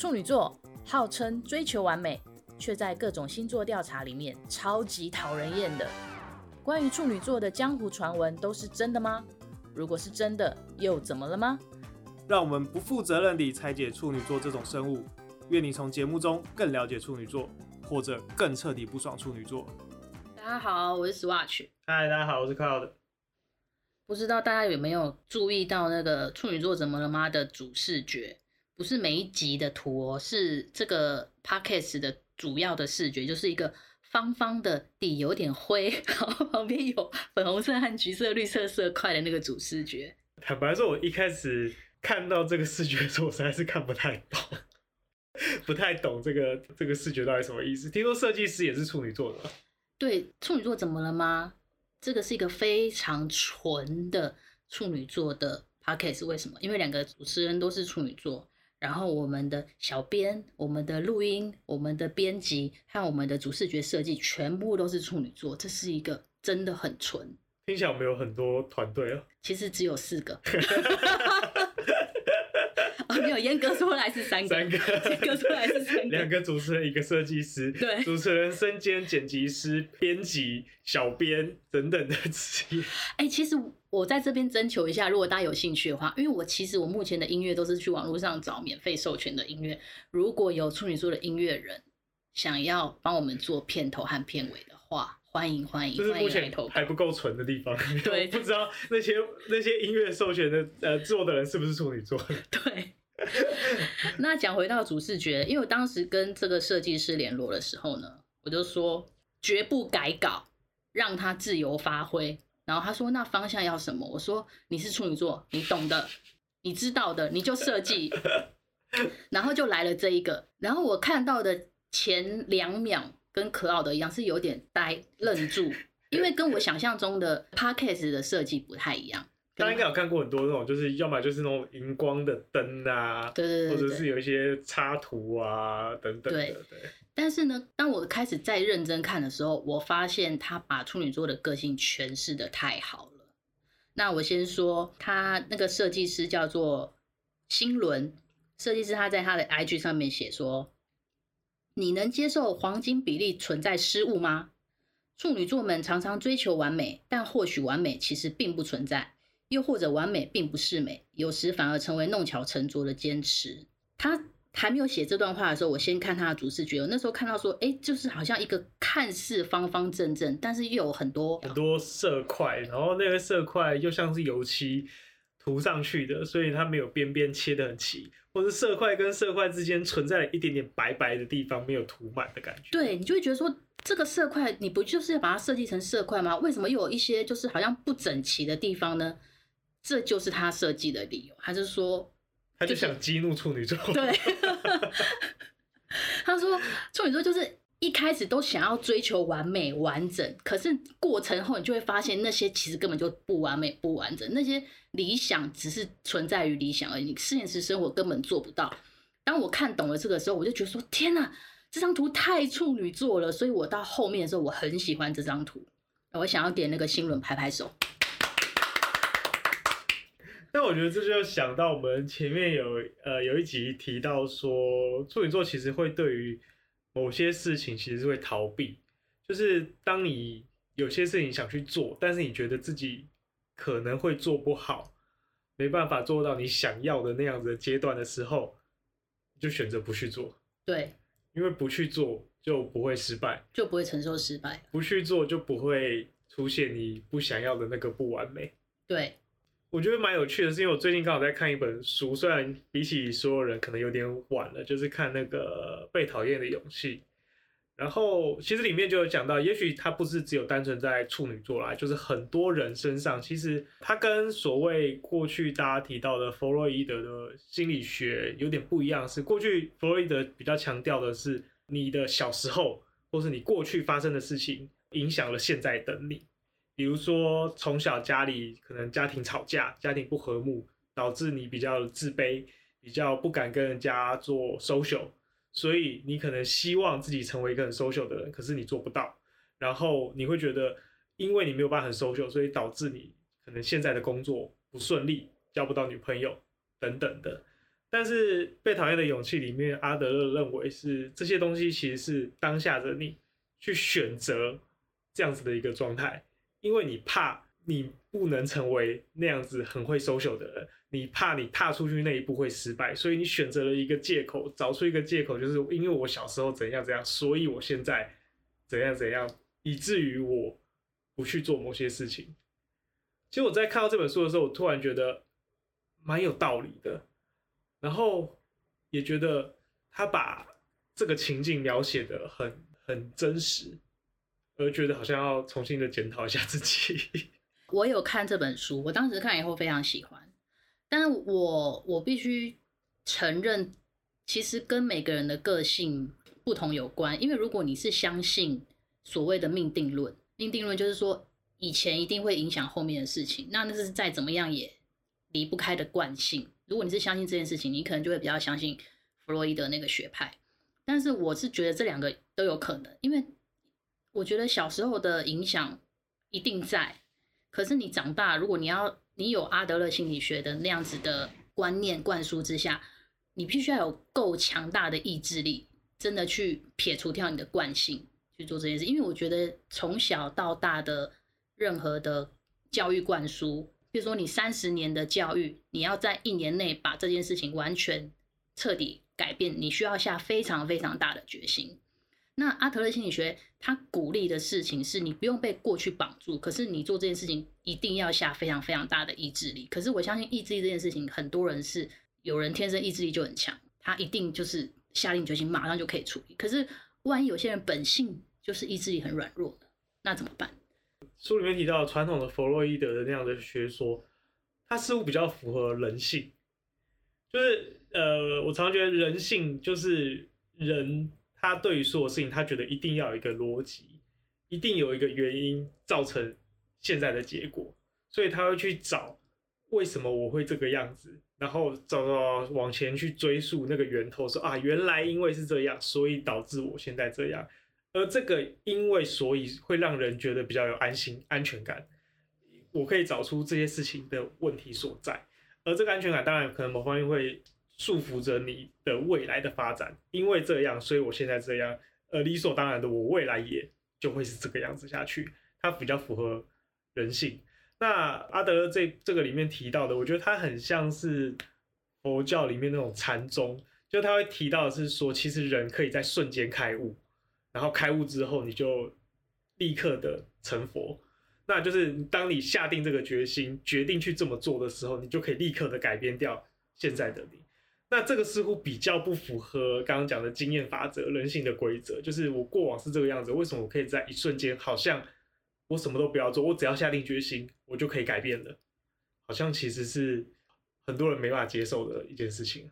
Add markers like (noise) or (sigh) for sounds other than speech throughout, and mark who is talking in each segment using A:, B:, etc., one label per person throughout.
A: 处女座号称追求完美，却在各种星座调查里面超级讨人厌的。关于处女座的江湖传闻都是真的吗？如果是真的，又怎么了吗？
B: 让我们不负责任地拆解处女座这种生物。愿你从节目中更了解处女座，或者更彻底不爽处女座。
A: 大家好，我是 Swatch。
B: 嗨，大家好，我是 Cloud。
A: 不知道大家有没有注意到那个处女座怎么了吗的主视觉？不是每一集的图哦，是这个 podcast 的主要的视觉，就是一个方方的底，有点灰，(laughs) 然后旁边有粉红色和橘色、绿色色块的那个主视觉。
B: 坦白说，我一开始看到这个视觉的时候，我实在是看不太懂，(laughs) 不太懂这个这个视觉到底什么意思。听说设计师也是处女座的。
A: 对，处女座怎么了吗？这个是一个非常纯的处女座的 podcast，为什么？因为两个主持人都是处女座。然后我们的小编、我们的录音、我们的编辑和我们的主视觉设计全部都是处女座，这是一个真的很纯。
B: 听起来我们有很多团队哦，
A: 其实只有四个。(laughs) 哦，没有，(laughs) 严格说来是三个。三个，严格说来是三个。
B: 两个主持人，一个设计师。
A: 对，
B: 主持人身兼剪辑师、编辑、小编等等的职业。
A: 哎、欸，其实我在这边征求一下，如果大家有兴趣的话，因为我其实我目前的音乐都是去网络上找免费授权的音乐。如果有处女座的音乐人想要帮我们做片头和片尾的话，欢迎欢迎，
B: 就是目前还不够纯的地方。
A: 对，
B: 不知道那些那些音乐授权的呃做的人是不是处女座？(laughs)
A: 对。(laughs) 那讲回到主视觉，因为我当时跟这个设计师联络的时候呢，我就说绝不改稿，让他自由发挥。然后他说那方向要什么？我说你是处女座，你懂的，你知道的，你就设计。(laughs) 然后就来了这一个。然后我看到的前两秒跟可奥的一样，是有点呆愣住，因为跟我想象中的 Podcast 的设计不太一样。
B: 大家应该有看过很多那种，就是要么就是那种荧光的灯啊，
A: 对对对，
B: 或者是有一些插图啊等等的。
A: 对，但是呢，当我开始再认真看的时候，我发现他把处女座的个性诠释的太好了。那我先说，他那个设计师叫做星伦设计师，他在他的 IG 上面写说：“你能接受黄金比例存在失误吗？处女座们常常追求完美，但或许完美其实并不存在。”又或者完美并不是美，有时反而成为弄巧成拙的坚持。他还没有写这段话的时候，我先看他的主视觉。我那时候看到说，哎，就是好像一个看似方方正正，但是又有很多
B: 很多色块，然后那个色块又像是油漆涂上去的，所以它没有边边切得很齐，或者色块跟色块之间存在了一点点白白的地方没有涂满的感觉。
A: 对，你就会觉得说，这个色块你不就是要把它设计成色块吗？为什么又有一些就是好像不整齐的地方呢？这就是他设计的理由，还是说，
B: 他就想激怒处女座？
A: 对，(laughs) 他说处女座就是一开始都想要追求完美完整，可是过程后你就会发现那些其实根本就不完美不完整，那些理想只是存在于理想而已，你现实生活根本做不到。当我看懂了这个时候，我就觉得说天哪，这张图太处女座了，所以我到后面的时候我很喜欢这张图，我想要点那个新轮拍拍手。(laughs)
B: 但我觉得这就想到我们前面有呃有一集提到说，处女座其实会对于某些事情其实是会逃避，就是当你有些事情想去做，但是你觉得自己可能会做不好，没办法做到你想要的那样子的阶段的时候，就选择不去做。
A: 对，
B: 因为不去做就不会失败，
A: 就不会承受失败，
B: 不去做就不会出现你不想要的那个不完美。
A: 对。
B: 我觉得蛮有趣的，是因为我最近刚好在看一本书，虽然比起所有人可能有点晚了，就是看那个《被讨厌的勇气》。然后其实里面就有讲到，也许它不是只有单纯在处女座啦，就是很多人身上，其实它跟所谓过去大家提到的弗洛伊德的心理学有点不一样，是过去弗洛伊德比较强调的是你的小时候或是你过去发生的事情影响了现在的你。比如说，从小家里可能家庭吵架，家庭不和睦，导致你比较自卑，比较不敢跟人家做 social，所以你可能希望自己成为一个很 social 的人，可是你做不到。然后你会觉得，因为你没有办法很 social，所以导致你可能现在的工作不顺利，交不到女朋友等等的。但是被讨厌的勇气里面，阿德勒认为是这些东西其实是当下的你去选择这样子的一个状态，因为你怕你不能成为那样子很会 social 的人，你怕你踏出去那一步会失败，所以你选择了一个借口，找出一个借口，就是因为我小时候怎样怎样，所以我现在怎样怎样，以至于我不去做某些事情。其实我在看到这本书的时候，我突然觉得蛮有道理的。然后也觉得他把这个情境描写的很很真实，而觉得好像要重新的检讨一下自己。(laughs)
A: 我有看这本书，我当时看以后非常喜欢，但是我我必须承认，其实跟每个人的个性不同有关。因为如果你是相信所谓的命定论，命定论就是说以前一定会影响后面的事情，那那是再怎么样也离不开的惯性。如果你是相信这件事情，你可能就会比较相信弗洛伊德那个学派。但是我是觉得这两个都有可能，因为我觉得小时候的影响一定在，可是你长大，如果你要你有阿德勒心理学的那样子的观念灌输之下，你必须要有够强大的意志力，真的去撇除掉你的惯性去做这件事。因为我觉得从小到大的任何的教育灌输。比如说，你三十年的教育，你要在一年内把这件事情完全彻底改变，你需要下非常非常大的决心。那阿德勒心理学他鼓励的事情是你不用被过去绑住，可是你做这件事情一定要下非常非常大的意志力。可是我相信意志力这件事情，很多人是有人天生意志力就很强，他一定就是下定决心马上就可以处理。可是万一有些人本性就是意志力很软弱的，那怎么办？
B: 书里面提到传统的弗洛伊德的那样的学说，它似乎比较符合人性。就是呃，我常常觉得人性就是人，他对于所有事情，他觉得一定要有一个逻辑，一定有一个原因造成现在的结果，所以他会去找为什么我会这个样子，然后找到往前去追溯那个源头，说啊，原来因为是这样，所以导致我现在这样。而这个因为所以会让人觉得比较有安心安全感，我可以找出这些事情的问题所在，而这个安全感当然可能某方面会束缚着你的未来的发展，因为这样，所以我现在这样，呃，理所当然的，我未来也就会是这个样子下去，它比较符合人性。那阿德勒这这个里面提到的，我觉得它很像是佛教里面那种禅宗，就他会提到的是说，其实人可以在瞬间开悟。然后开悟之后，你就立刻的成佛，那就是当你下定这个决心，决定去这么做的时候，你就可以立刻的改变掉现在的你。那这个似乎比较不符合刚刚讲的经验法则、人性的规则，就是我过往是这个样子，为什么我可以在一瞬间，好像我什么都不要做，我只要下定决心，我就可以改变了？好像其实是很多人没办法接受的一件事情。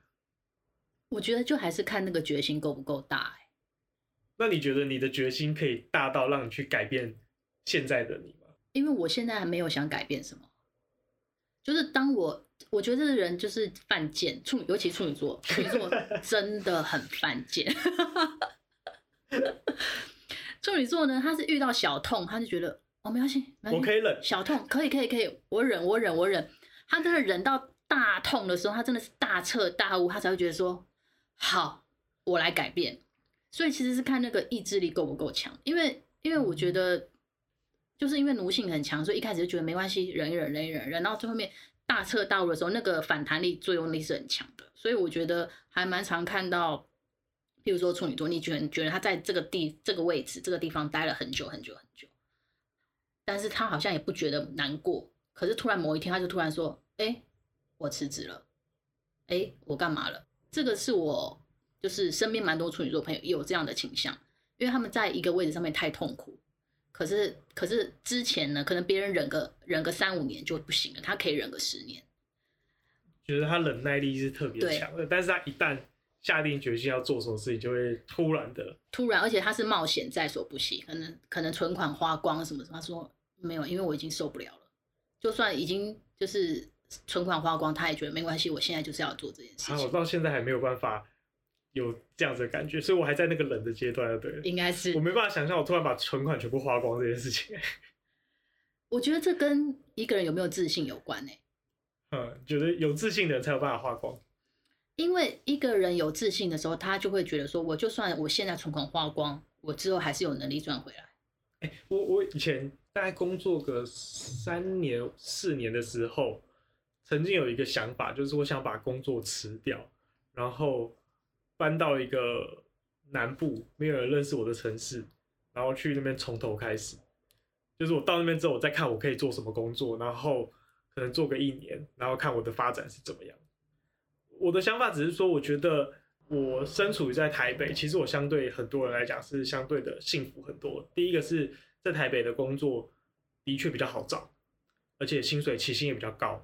A: 我觉得就还是看那个决心够不够大欸。
B: 那你觉得你的决心可以大到让你去改变现在的你吗？
A: 因为我现在还没有想改变什么，就是当我我觉得这个人就是犯贱，处尤其处女座，处女座 (laughs) 真的很犯贱。处女座呢，他是遇到小痛，他就觉得哦没关系，
B: 我可以忍，
A: 小痛可以可以可以，我忍我忍我忍。他真的忍到大痛的时候，他真的是大彻大悟，他才会觉得说好，我来改变。所以其实是看那个意志力够不够强，因为因为我觉得，就是因为奴性很强，所以一开始就觉得没关系，忍一忍，忍一忍，忍到最后面大彻大悟的时候，那个反弹力、作用力是很强的。所以我觉得还蛮常看到，譬如说处女座，你觉得觉得他在这个地这个位置这个地方待了很久很久很久，但是他好像也不觉得难过，可是突然某一天他就突然说：“哎，我辞职了，哎，我干嘛了？”这个是我。就是身边蛮多处女座朋友也有这样的倾向，因为他们在一个位置上面太痛苦，可是可是之前呢，可能别人忍个忍个三五年就不行了，他可以忍个十年。
B: 觉得他忍耐力是特别强的，但是他一旦下定决心要做什么事情，就会突然的
A: 突然，而且他是冒险在所不惜，可能可能存款花光什么什么，他说没有，因为我已经受不了了，就算已经就是存款花光，他也觉得没关系，我现在就是要做这件事情。
B: 啊，我到现在还没有办法。有这样子的感觉，所以我还在那个冷的阶段，对，
A: 应该是
B: 我没办法想象我突然把存款全部花光这件事情。
A: 我觉得这跟一个人有没有自信有关呢？
B: 嗯，觉得有自信的人才有办法花光。
A: 因为一个人有自信的时候，他就会觉得说，我就算我现在存款花光，我之后还是有能力赚回来。
B: 哎、欸，我我以前大概工作个三年四年的时候，曾经有一个想法，就是我想把工作辞掉，然后搬到一个南部没有人认识我的城市，然后去那边从头开始。就是我到那边之后，我再看我可以做什么工作，然后可能做个一年，然后看我的发展是怎么样。我的想法只是说，我觉得我身处于在台北，其实我相对很多人来讲是相对的幸福很多。第一个是在台北的工作的确比较好找，而且薪水起薪也比较高，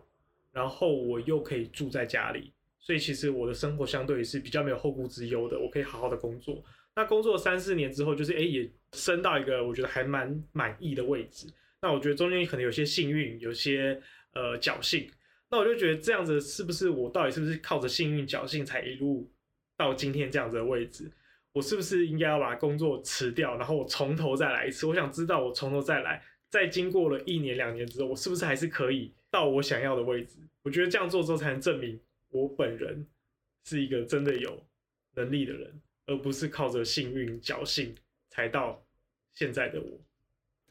B: 然后我又可以住在家里，所以其实我的生活相对是比较没有后顾之忧的。我可以好好的工作。那工作三四年之后，就是哎也升到一个我觉得还蛮满意的位置。那我觉得中间可能有些幸运，有些呃侥幸。那我就觉得这样子是不是我到底是不是靠着幸运侥幸才一路到今天这样子的位置？我是不是应该要把工作辞掉，然后我从头再来一次？我想知道我从头再来，在经过了一年两年之后，我是不是还是可以到我想要的位置？我觉得这样做之后才能证明我本人是一个真的有能力的人，而不是靠着幸运侥幸才到现在的我。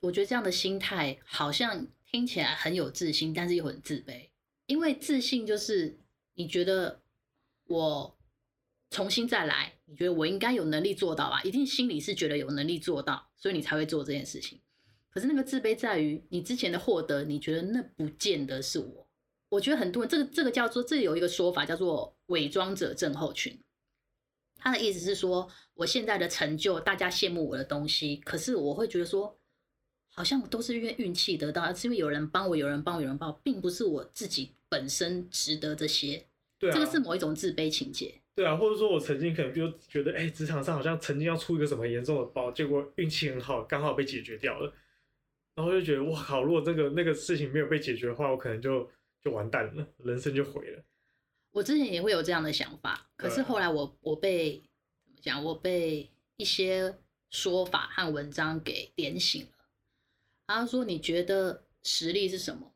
A: 我觉得这样的心态好像听起来很有自信，但是又很自卑。因为自信就是你觉得我重新再来，你觉得我应该有能力做到吧？一定心里是觉得有能力做到，所以你才会做这件事情。可是那个自卑在于你之前的获得，你觉得那不见得是我。我觉得很多人这个这个叫做这有一个说法叫做伪装者症候群。他的意思是说，我现在的成就，大家羡慕我的东西，可是我会觉得说。好像都是因为运气得到，是因为有人帮我，有人帮我，有人帮我，并不是我自己本身值得这些。对啊，这个是某一种自卑情结。
B: 对啊，或者说我曾经可能就觉得，哎、欸，职场上好像曾经要出一个什么严重的包，结果运气很好，刚好被解决掉了。然后就觉得，哇靠！如果这个那个事情没有被解决的话，我可能就就完蛋了，人生就毁了。我之前
A: 也会有这样的想法，可是后来我我被怎么讲？我被一些说法和文章给点醒了。他说：“你觉得实力是什么？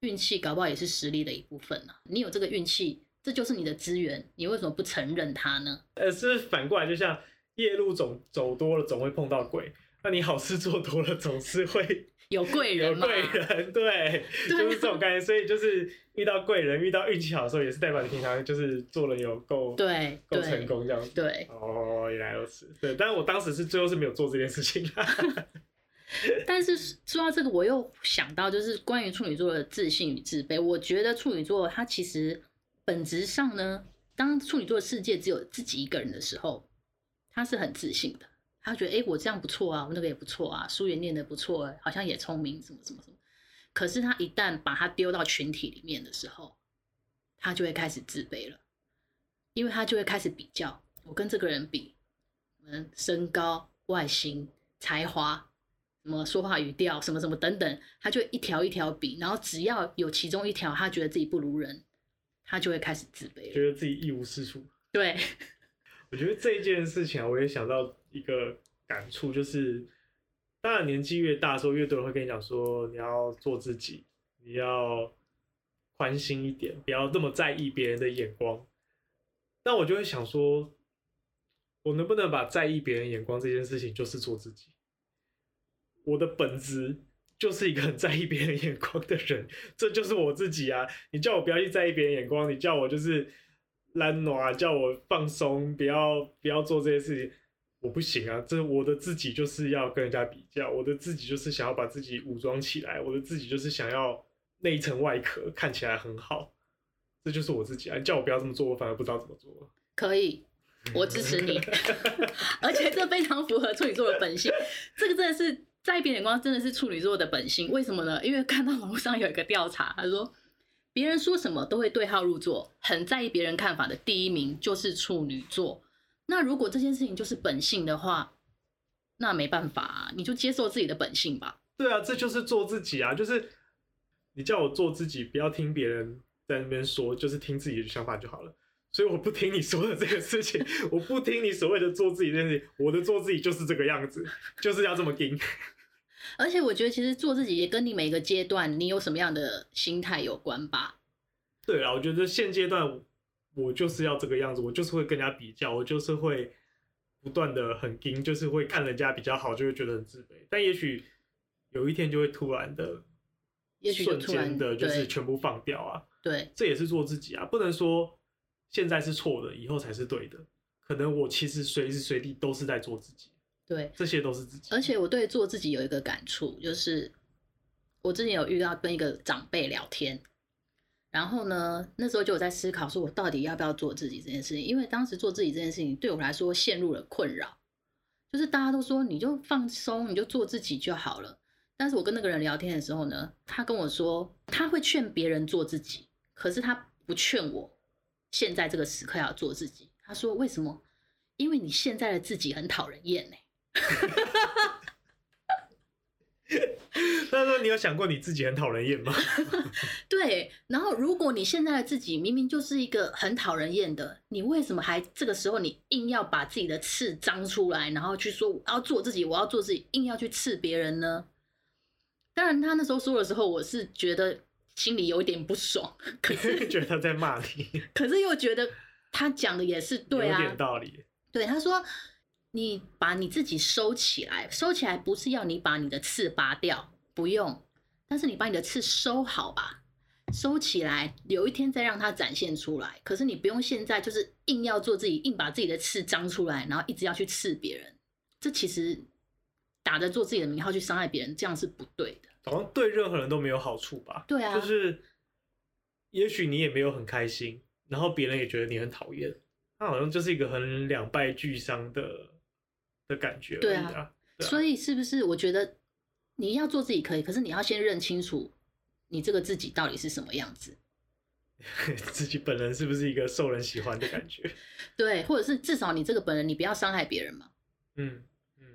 A: 运气搞不好也是实力的一部分呢、啊。你有这个运气，这就是你的资源，你为什么不承认它呢？”
B: 呃，是反过来，就像夜路总走多了，总会碰到鬼。那你好事做多了，总是会
A: 有贵人。
B: 有贵人，对，(laughs) 就是这种感觉。所以就是遇到贵人，遇到运气好的时候，也是代表你平常就是做了有够
A: 对
B: 够成功这样子。
A: 对，
B: 哦，原来如此。对，但是我当时是最后是没有做这件事情。(laughs)
A: 但是说到这个，我又想到，就是关于处女座的自信与自卑。我觉得处女座他其实本质上呢，当处女座的世界只有自己一个人的时候，他是很自信的。他觉得，哎，我这样不错啊，我那个也不错啊，书也念得不错，好像也聪明，什么什么什么。可是他一旦把他丢到群体里面的时候，他就会开始自卑了，因为他就会开始比较，我跟这个人比，嗯，身高、外形、才华。什么说话语调，什么什么等等，他就一条一条比，然后只要有其中一条他觉得自己不如人，他就会开始自卑，
B: 觉得自己一无是处。
A: 对，(laughs)
B: 我觉得这件事情啊，我也想到一个感触，就是当然年纪越大的时候，越多人会跟你讲说，你要做自己，你要宽心一点，不要这么在意别人的眼光。但我就会想说，我能不能把在意别人眼光这件事情，就是做自己？我的本质就是一个很在意别人眼光的人，这就是我自己啊！你叫我不要去在意别人眼光，你叫我就是懒惰，叫我放松，不要不要做这些事情，我不行啊！这我的自己就是要跟人家比较，我的自己就是想要把自己武装起来，我的自己就是想要内层外壳看起来很好，这就是我自己啊！你叫我不要这么做，我反而不知道怎么做。
A: 可以，我支持你 (laughs) (laughs) 而且这非常符合处女座的本性，这个真的是。在意别人眼光真的是处女座的本性，为什么呢？因为看到网络上有一个调查，他说别人说什么都会对号入座，很在意别人看法的第一名就是处女座。那如果这件事情就是本性的话，那没办法啊，你就接受自己的本性吧。
B: 对啊，这就是做自己啊，就是你叫我做自己，不要听别人在那边说，就是听自己的想法就好了。所以我不听你说的这个事情，我不听你所谓的做自己这件事情，我的做自己就是这个样子，就是要这么硬。(laughs)
A: 而且我觉得，其实做自己也跟你每个阶段你有什么样的心态有关吧。
B: 对啊，我觉得现阶段我就是要这个样子，我就是会跟人家比较，我就是会不断的很盯，就是会看人家比较好，就会觉得很自卑。但也许有一天就会突然的，
A: 也许
B: 瞬间的，就是全部放掉啊。
A: 对，
B: 这也是做自己啊，不能说现在是错的，以后才是对的。可能我其实随时随地都是在做自己。
A: 对，
B: 这些都是自己。
A: 而且我对做自己有一个感触，就是我之前有遇到跟一个长辈聊天。然后呢，那时候就有在思考，说我到底要不要做自己这件事情？因为当时做自己这件事情对我来说陷入了困扰，就是大家都说你就放松，你就做自己就好了。但是我跟那个人聊天的时候呢，他跟我说他会劝别人做自己，可是他不劝我现在这个时刻要做自己。他说为什么？因为你现在的自己很讨人厌呢。(laughs)
B: 他说：“你有想过你自己很讨人厌吗？” (laughs)
A: 对。然后，如果你现在的自己明明就是一个很讨人厌的，你为什么还这个时候你硬要把自己的刺张出来，然后去说我要做自己，我要做自己，硬要去刺别人呢？当然，他那时候说的时候，我是觉得心里有一点不爽，可是 (laughs)
B: 觉得他在骂你，(laughs)
A: 可是又觉得他讲的也是对啊，
B: 有点道理。
A: 对，他说。你把你自己收起来，收起来不是要你把你的刺拔掉，不用，但是你把你的刺收好吧，收起来，有一天再让它展现出来。可是你不用现在就是硬要做自己，硬把自己的刺张出来，然后一直要去刺别人，这其实打着做自己的名号去伤害别人，这样是不对的。
B: 好像对任何人都没有好处吧？
A: 对啊，
B: 就是也许你也没有很开心，然后别人也觉得你很讨厌，他好像就是一个很两败俱伤的。的感觉，
A: 对啊，对啊，所以是不是？我觉得你要做自己可以，可是你要先认清楚你这个自己到底是什么样子，(laughs)
B: 自己本人是不是一个受人喜欢的感觉？(laughs)
A: 对，或者是至少你这个本人，你不要伤害别人嘛。
B: 嗯嗯。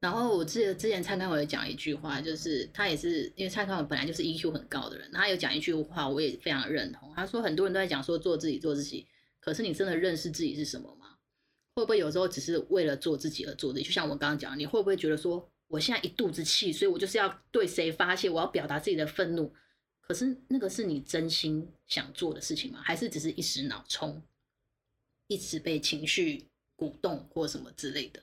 A: 然后我记得之前蔡康永也讲一句话，就是他也是因为蔡康永本来就是 EQ 很高的人，他有讲一句话，我也非常认同。他说很多人都在讲说做自己做自己，可是你真的认识自己是什么吗？会不会有时候只是为了做自己而做自己？就像我刚刚讲，你会不会觉得说，我现在一肚子气，所以我就是要对谁发泄，我要表达自己的愤怒？可是那个是你真心想做的事情吗？还是只是一时脑冲，一直被情绪鼓动或什么之类的？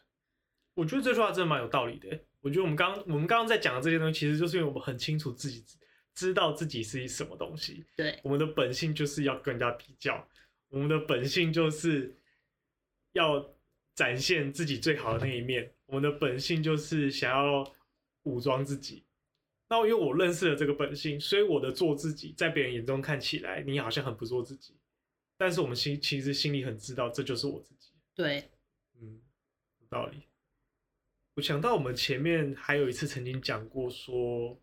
B: 我觉得这句话真的蛮有道理的。我觉得我们刚我们刚刚在讲的这些东西，其实就是因为我们很清楚自己知道自己是什么东西。
A: 对，
B: 我们的本性就是要跟人家比较，我们的本性就是。要展现自己最好的那一面，(laughs) 我们的本性就是想要武装自己。那因为我认识了这个本性，所以我的做自己，在别人眼中看起来，你好像很不做自己。但是我们心其实心里很知道，这就是我自己。
A: 对，
B: 嗯，有道理。我想到我们前面还有一次曾经讲过，说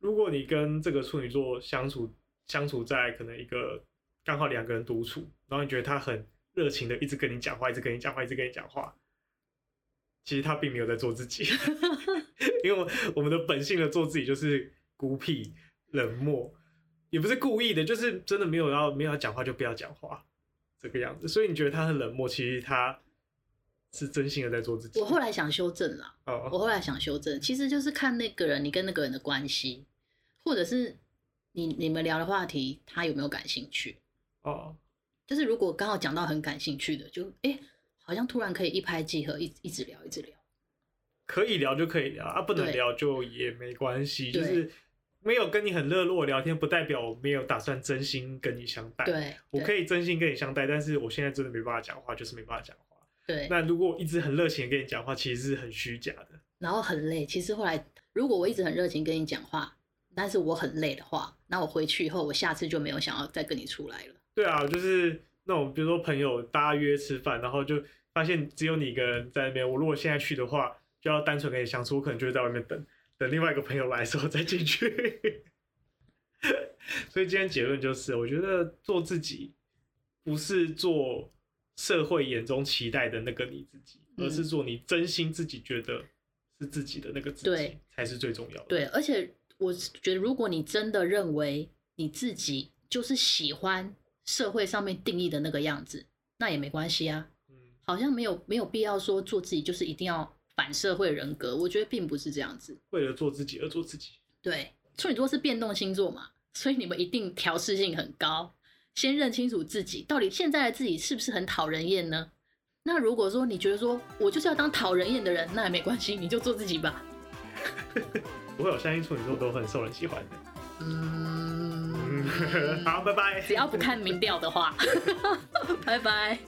B: 如果你跟这个处女座相处，相处在可能一个刚好两个人独处，然后你觉得他很。热情的一直跟你讲话，一直跟你讲话，一直跟你讲话。其实他并没有在做自己，(laughs) 因为我们的本性的做自己就是孤僻、冷漠，也不是故意的，就是真的没有要没有要讲话就不要讲话这个样子。所以你觉得他很冷漠，其实他是真心的在做自己。
A: 我后来想修正了，
B: 哦，
A: 我后来想修正，其实就是看那个人，你跟那个人的关系，或者是你你们聊的话题，他有没有感兴趣？
B: 哦。
A: 就是如果刚好讲到很感兴趣的，就哎、欸，好像突然可以一拍即合，一一直聊，一直聊。可以聊
B: 就可以聊啊，不能聊就也没关系。就是没有跟你很热络聊天，不代表我没有打算真心跟你相待。
A: 对，
B: 我可以真心跟你相待，但是我现在真的没办法讲话，就是没办法讲话。
A: 对，
B: 那如果我一直很热情跟你讲话，其实是很虚假的，
A: 然后很累。其实后来，如果我一直很热情跟你讲话，但是我很累的话，那我回去以后，我下次就没有想要再跟你出来了。
B: 对啊，就是那种比如说朋友大家约吃饭，然后就发现只有你一个人在那边。我如果现在去的话，就要单纯跟你相处，我可能就会在外面等等另外一个朋友来的时候再进去。(laughs) 所以今天结论就是，我觉得做自己不是做社会眼中期待的那个你自己，而是做你真心自己觉得是自己的那个自己，对，才是最重要的。
A: 对，而且我觉得，如果你真的认为你自己就是喜欢。社会上面定义的那个样子，那也没关系啊。嗯，好像没有没有必要说做自己就是一定要反社会人格，我觉得并不是这样子。
B: 为了做自己而做自己。
A: 对，处女座是变动星座嘛，所以你们一定调试性很高。先认清楚自己到底现在的自己是不是很讨人厌呢？那如果说你觉得说我就是要当讨人厌的人，那也没关系，你就做自己吧。(laughs)
B: 不会，我相信处女座都很受人喜欢的。
A: 嗯。
B: 好拜拜。
A: 只要不看民调的话。(laughs) 拜拜。